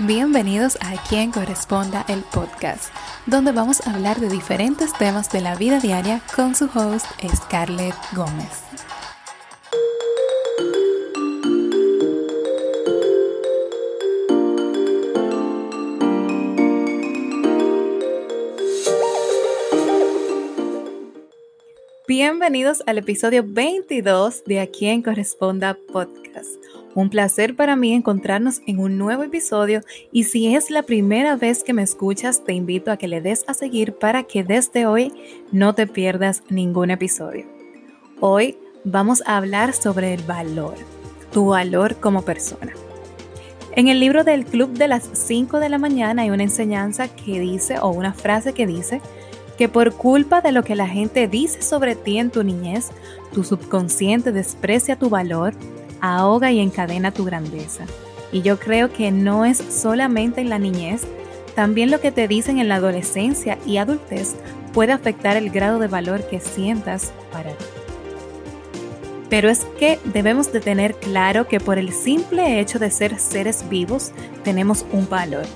Bienvenidos a Quien Corresponda el podcast, donde vamos a hablar de diferentes temas de la vida diaria con su host Scarlett Gómez. Bienvenidos al episodio 22 de A Quien Corresponda Podcast. Un placer para mí encontrarnos en un nuevo episodio y si es la primera vez que me escuchas, te invito a que le des a seguir para que desde hoy no te pierdas ningún episodio. Hoy vamos a hablar sobre el valor, tu valor como persona. En el libro del Club de las 5 de la mañana hay una enseñanza que dice, o una frase que dice, que por culpa de lo que la gente dice sobre ti en tu niñez, tu subconsciente desprecia tu valor ahoga y encadena tu grandeza. Y yo creo que no es solamente en la niñez, también lo que te dicen en la adolescencia y adultez puede afectar el grado de valor que sientas para ti. Pero es que debemos de tener claro que por el simple hecho de ser seres vivos tenemos un valor,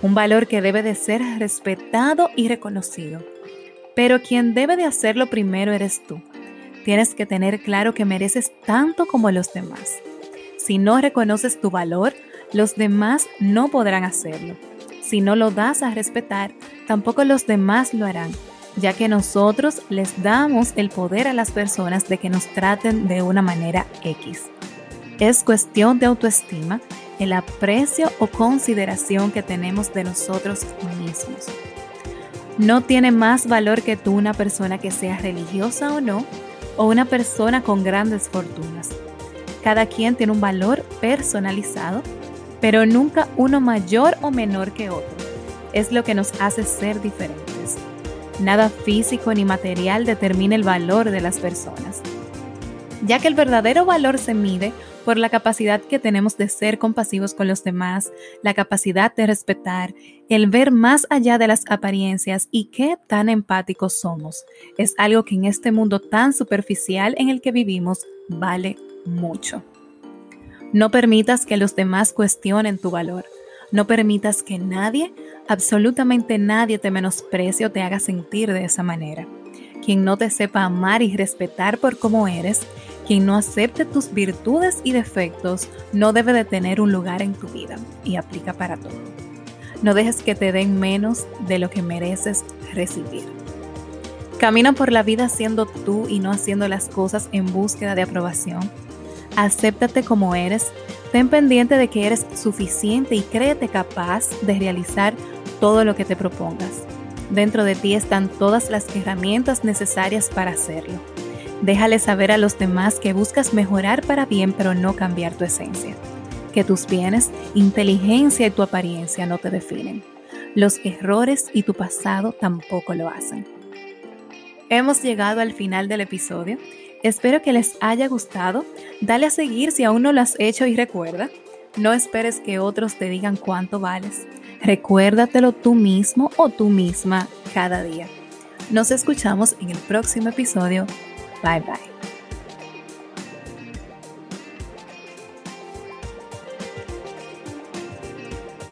un valor que debe de ser respetado y reconocido. Pero quien debe de hacerlo primero eres tú. Tienes que tener claro que mereces tanto como los demás. Si no reconoces tu valor, los demás no podrán hacerlo. Si no lo das a respetar, tampoco los demás lo harán, ya que nosotros les damos el poder a las personas de que nos traten de una manera X. Es cuestión de autoestima, el aprecio o consideración que tenemos de nosotros mismos. No tiene más valor que tú una persona que sea religiosa o no, o una persona con grandes fortunas. Cada quien tiene un valor personalizado, pero nunca uno mayor o menor que otro. Es lo que nos hace ser diferentes. Nada físico ni material determina el valor de las personas, ya que el verdadero valor se mide por la capacidad que tenemos de ser compasivos con los demás, la capacidad de respetar, el ver más allá de las apariencias y qué tan empáticos somos. Es algo que en este mundo tan superficial en el que vivimos vale mucho. No permitas que los demás cuestionen tu valor. No permitas que nadie, absolutamente nadie te menosprecie o te haga sentir de esa manera. Quien no te sepa amar y respetar por cómo eres, quien no acepte tus virtudes y defectos no debe de tener un lugar en tu vida y aplica para todo. No dejes que te den menos de lo que mereces recibir. Camina por la vida siendo tú y no haciendo las cosas en búsqueda de aprobación. Acéptate como eres, ten pendiente de que eres suficiente y créete capaz de realizar todo lo que te propongas. Dentro de ti están todas las herramientas necesarias para hacerlo. Déjale saber a los demás que buscas mejorar para bien pero no cambiar tu esencia. Que tus bienes, inteligencia y tu apariencia no te definen. Los errores y tu pasado tampoco lo hacen. Hemos llegado al final del episodio. Espero que les haya gustado. Dale a seguir si aún no lo has hecho y recuerda, no esperes que otros te digan cuánto vales. Recuérdatelo tú mismo o tú misma cada día. Nos escuchamos en el próximo episodio 拜拜。